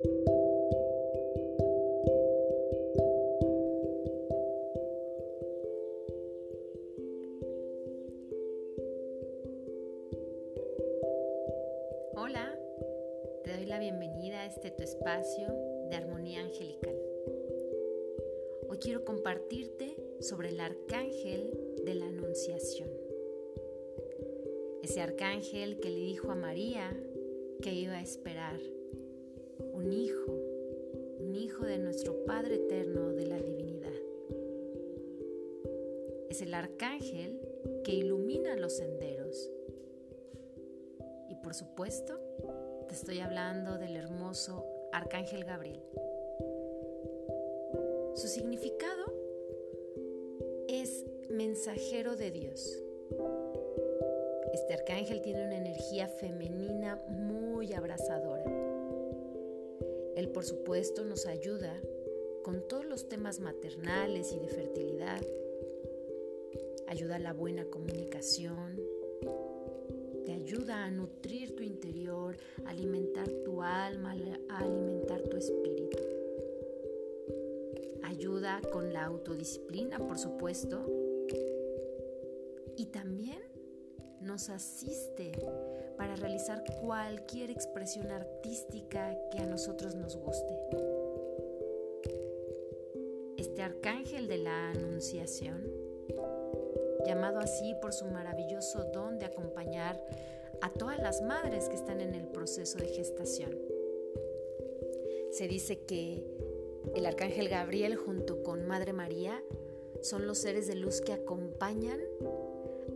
Hola, te doy la bienvenida a este tu espacio de armonía angelical. Hoy quiero compartirte sobre el arcángel de la Anunciación. Ese arcángel que le dijo a María que iba a esperar un hijo, un hijo de nuestro Padre eterno de la divinidad. Es el arcángel que ilumina los senderos. Y por supuesto, te estoy hablando del hermoso arcángel Gabriel. Su significado es mensajero de Dios. Este arcángel tiene una energía femenina muy abrazadora. Él, por supuesto, nos ayuda con todos los temas maternales y de fertilidad. Ayuda a la buena comunicación. Te ayuda a nutrir tu interior, a alimentar tu alma, a alimentar tu espíritu. Ayuda con la autodisciplina, por supuesto. Y también nos asiste para realizar cualquier expresión artística que a nosotros nos guste. Este arcángel de la Anunciación, llamado así por su maravilloso don de acompañar a todas las madres que están en el proceso de gestación. Se dice que el arcángel Gabriel junto con Madre María son los seres de luz que acompañan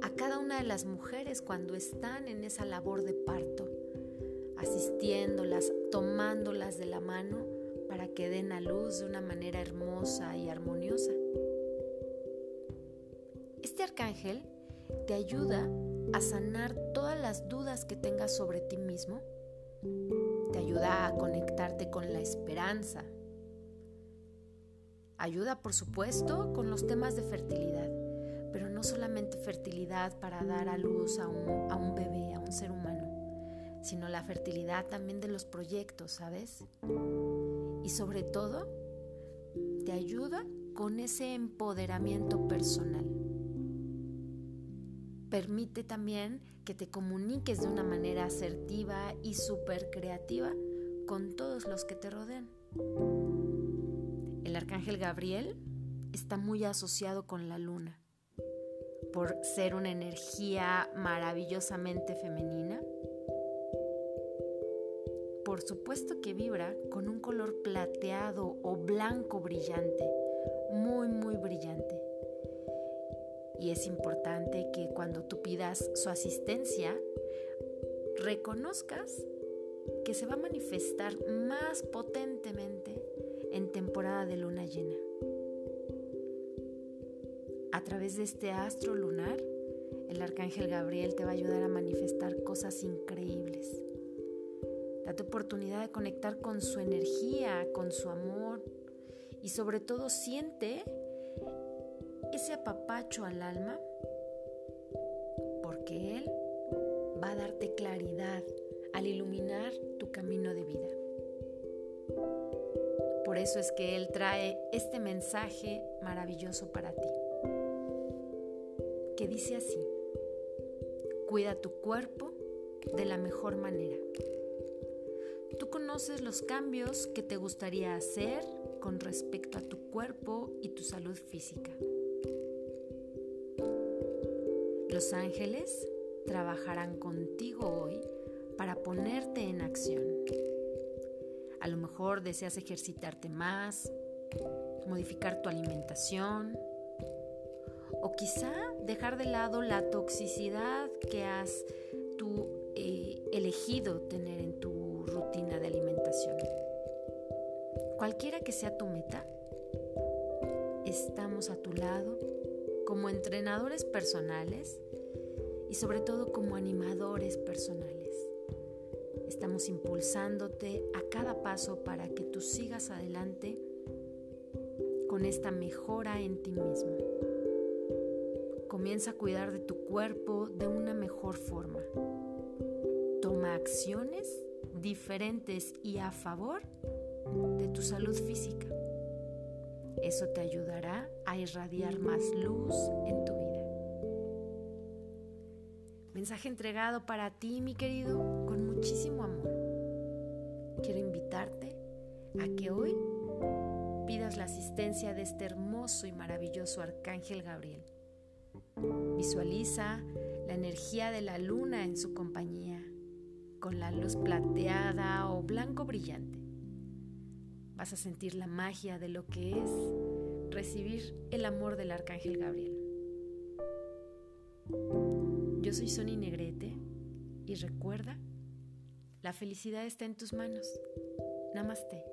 a cada una de las mujeres cuando están en esa labor de parto, asistiéndolas, tomándolas de la mano para que den a luz de una manera hermosa y armoniosa. Este arcángel te ayuda a sanar todas las dudas que tengas sobre ti mismo, te ayuda a conectarte con la esperanza, ayuda por supuesto con los temas de fertilidad pero no solamente fertilidad para dar a luz a un, bebé, a un ser humano, sino la fertilidad también de los proyectos, ¿sabes? Y sobre todo, te ayuda con ese empoderamiento personal. Permite también que te comuniques de una manera asertiva y súper creativa con todos los que te rodean. El arcángel Gabriel está muy asociado con la luna por ser una energía maravillosamente femenina? Por supuesto que vibra con un color plateado o blanco brillante, muy, muy brillante. Y es importante que cuando tú pidas su asistencia, reconozcas que se va a manifestar más potentemente en temporada de luna llena a través de este astro lunar, el arcángel Gabriel te va a ayudar a manifestar cosas increíbles. Date oportunidad de conectar con su energía, con su amor y sobre todo siente ese apapacho al alma porque Él va a darte claridad al iluminar tu camino de vida. Por eso es que Él trae este mensaje maravilloso para ti que dice así, cuida tu cuerpo de la mejor manera. Tú conoces los cambios que te gustaría hacer con respecto a tu cuerpo y tu salud física. Los ángeles trabajarán contigo hoy para ponerte en acción. A lo mejor deseas ejercitarte más, modificar tu alimentación, quizá dejar de lado la toxicidad que has tú eh, elegido tener en tu rutina de alimentación. Cualquiera que sea tu meta, estamos a tu lado como entrenadores personales y sobre todo como animadores personales. Estamos impulsándote a cada paso para que tú sigas adelante con esta mejora en ti mismo. Comienza a cuidar de tu cuerpo de una mejor forma. Toma acciones diferentes y a favor de tu salud física. Eso te ayudará a irradiar más luz en tu vida. Mensaje entregado para ti, mi querido, con muchísimo amor. Quiero invitarte a que hoy pidas la asistencia de este hermoso y maravilloso Arcángel Gabriel. Visualiza la energía de la luna en su compañía, con la luz plateada o blanco brillante. Vas a sentir la magia de lo que es recibir el amor del Arcángel Gabriel. Yo soy Sony Negrete y recuerda, la felicidad está en tus manos. Namaste.